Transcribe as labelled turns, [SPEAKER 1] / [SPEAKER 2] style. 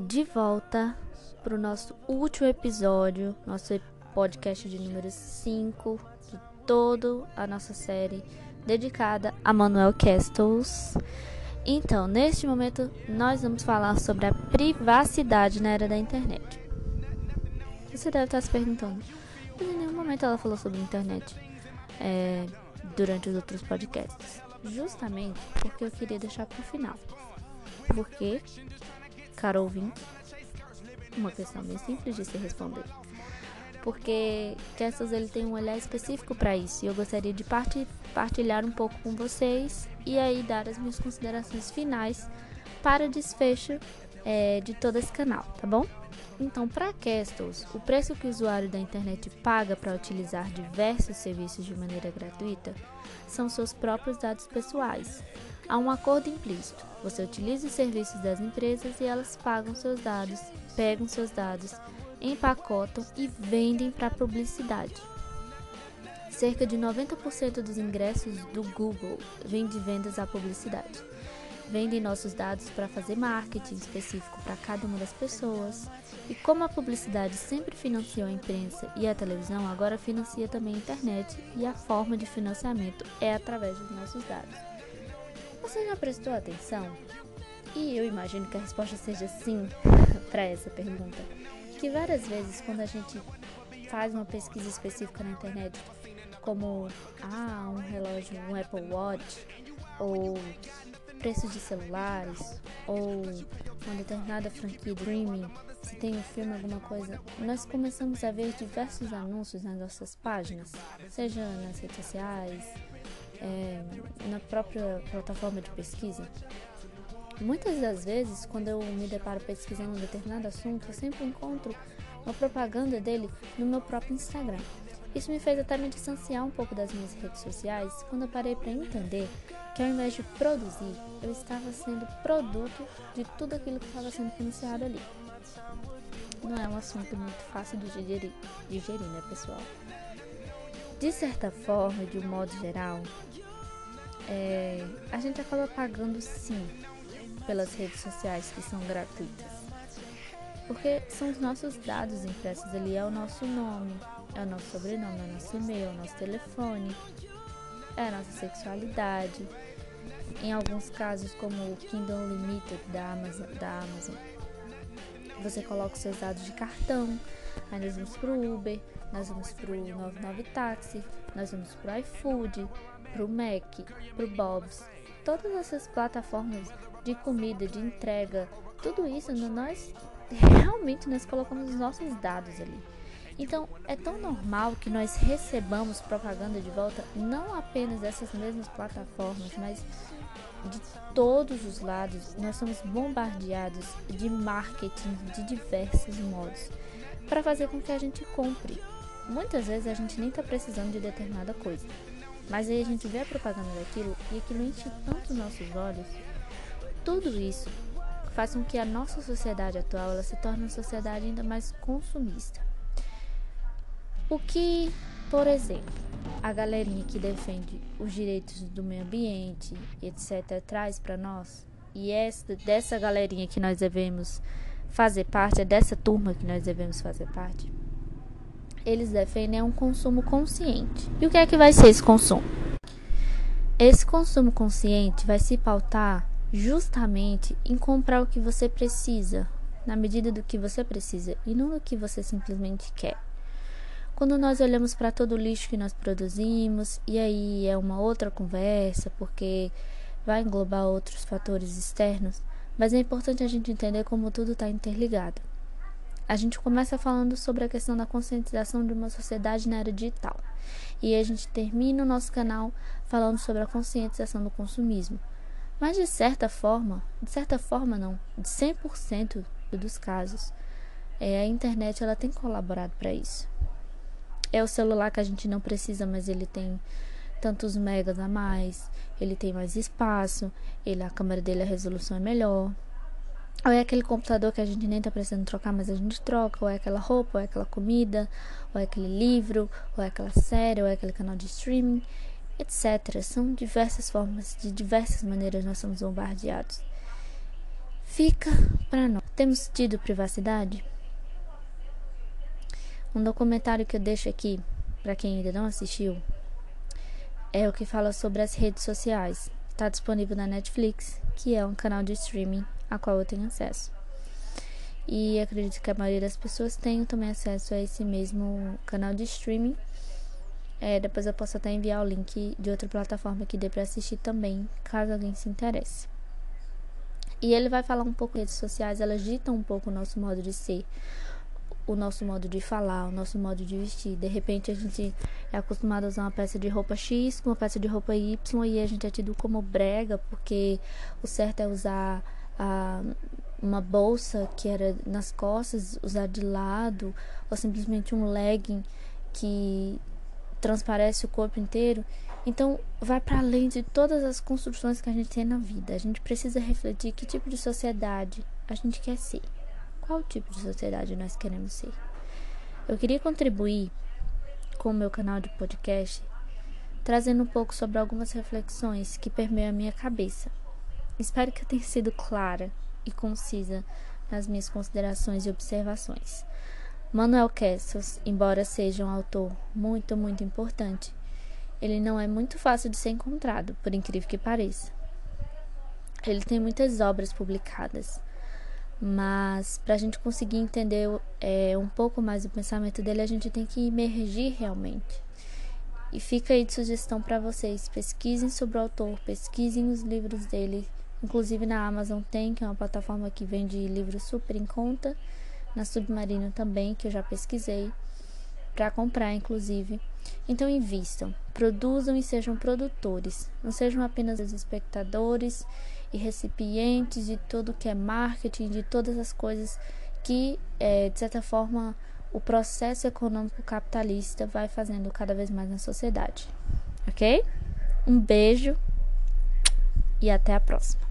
[SPEAKER 1] de volta para o nosso último episódio, nosso podcast de número 5 de toda a nossa série dedicada a Manuel Castles. Então, neste momento, nós vamos falar sobre a privacidade na era da internet. Você deve estar se perguntando, mas em nenhum momento ela falou sobre internet é, durante os outros podcasts. Justamente porque eu queria deixar para o final. Porque, caro ouvinte, uma questão bem simples de se responder. Porque Kessels ele tem um olhar específico para isso e eu gostaria de partilhar um pouco com vocês e aí dar as minhas considerações finais para desfecho é, de todo esse canal, tá bom? Então, para Castles, o preço que o usuário da internet paga para utilizar diversos serviços de maneira gratuita são seus próprios dados pessoais. Há um acordo implícito. Você utiliza os serviços das empresas e elas pagam seus dados, pegam seus dados, empacotam e vendem para publicidade. Cerca de 90% dos ingressos do Google vem de vendas à publicidade vendem nossos dados para fazer marketing específico para cada uma das pessoas. E como a publicidade sempre financiou a imprensa e a televisão, agora financia também a internet e a forma de financiamento é através dos nossos dados. Você já prestou atenção? E eu imagino que a resposta seja sim para essa pergunta. Que várias vezes quando a gente faz uma pesquisa específica na internet, como ah, um relógio, um Apple Watch ou preços de celulares ou uma determinada franquia de streaming, se tem um filme, alguma coisa, nós começamos a ver diversos anúncios nas nossas páginas, seja nas redes sociais, é, na própria plataforma de pesquisa. Muitas das vezes, quando eu me deparo pesquisando um determinado assunto, eu sempre encontro uma propaganda dele no meu próprio Instagram. Isso me fez até me distanciar um pouco das minhas redes sociais quando eu parei para entender que ao invés de produzir, eu estava sendo produto de tudo aquilo que estava sendo financiado ali. Não é um assunto muito fácil de digerir, digerir né, pessoal? De certa forma, de um modo geral, é, a gente acaba pagando sim pelas redes sociais que são gratuitas. Porque são os nossos dados impressos ali, é o nosso nome, é o nosso sobrenome, é o nosso e-mail, é o nosso telefone, é a nossa sexualidade. Em alguns casos, como o Kindle Limited da Amazon, da Amazon você coloca os seus dados de cartão. Aí nós vamos pro Uber, nós vamos pro 99 Táxi, nós vamos pro iFood, pro Mac, pro Bob's. Todas essas plataformas de comida, de entrega, tudo isso nós realmente nós colocamos os nossos dados ali. Então, é tão normal que nós recebamos propaganda de volta, não apenas dessas mesmas plataformas, mas de todos os lados. Nós somos bombardeados de marketing de diversos modos para fazer com que a gente compre. Muitas vezes a gente nem está precisando de determinada coisa, mas aí a gente vê a propaganda daquilo e aquilo enche tanto os nossos olhos. Tudo isso faz com que a nossa sociedade atual ela se torne uma sociedade ainda mais consumista. O que, por exemplo, a galerinha que defende os direitos do meio ambiente, etc., traz para nós, e essa, dessa galerinha que nós devemos fazer parte, é dessa turma que nós devemos fazer parte, eles defendem um consumo consciente. E o que é que vai ser esse consumo? Esse consumo consciente vai se pautar justamente em comprar o que você precisa, na medida do que você precisa e não do que você simplesmente quer. Quando nós olhamos para todo o lixo que nós produzimos, e aí é uma outra conversa, porque vai englobar outros fatores externos, mas é importante a gente entender como tudo está interligado. A gente começa falando sobre a questão da conscientização de uma sociedade na era digital. E a gente termina o nosso canal falando sobre a conscientização do consumismo. Mas de certa forma, de certa forma não, de 100% dos casos, é, a internet ela tem colaborado para isso. É o celular que a gente não precisa, mas ele tem tantos megas a mais, ele tem mais espaço, ele, a câmera dele, a resolução é melhor. Ou é aquele computador que a gente nem tá precisando trocar, mas a gente troca, ou é aquela roupa, ou é aquela comida, ou é aquele livro, ou é aquela série, ou é aquele canal de streaming, etc. São diversas formas, de diversas maneiras nós somos bombardeados. fica para nós. Temos tido privacidade? Um documentário que eu deixo aqui para quem ainda não assistiu é o que fala sobre as redes sociais. Está disponível na Netflix, que é um canal de streaming a qual eu tenho acesso. E acredito que a maioria das pessoas tenham também acesso a esse mesmo canal de streaming. É, depois eu posso até enviar o link de outra plataforma que dê para assistir também, caso alguém se interesse. E ele vai falar um pouco redes sociais, elas ditam um pouco o nosso modo de ser, o nosso modo de falar, o nosso modo de vestir. De repente a gente é acostumado a usar uma peça de roupa X com uma peça de roupa Y e a gente é tido como brega, porque o certo é usar a, uma bolsa que era nas costas, usar de lado, ou simplesmente um legging que transparece o corpo inteiro. Então, vai para além de todas as construções que a gente tem na vida. A gente precisa refletir que tipo de sociedade a gente quer ser. Qual tipo de sociedade nós queremos ser? Eu queria contribuir com o meu canal de podcast, trazendo um pouco sobre algumas reflexões que permeiam a minha cabeça. Espero que eu tenha sido clara e concisa nas minhas considerações e observações. Manuel Castells, embora seja um autor muito, muito importante, ele não é muito fácil de ser encontrado, por incrível que pareça. Ele tem muitas obras publicadas, mas para a gente conseguir entender é, um pouco mais o pensamento dele, a gente tem que emergir realmente. E fica aí de sugestão para vocês: pesquisem sobre o autor, pesquisem os livros dele. Inclusive na Amazon tem, que é uma plataforma que vende livros super em conta. Na Submarino também, que eu já pesquisei para comprar, inclusive. Então invistam, produzam e sejam produtores, não sejam apenas os espectadores e recipientes de tudo que é marketing, de todas as coisas que, é, de certa forma, o processo econômico capitalista vai fazendo cada vez mais na sociedade. Ok? Um beijo e até a próxima.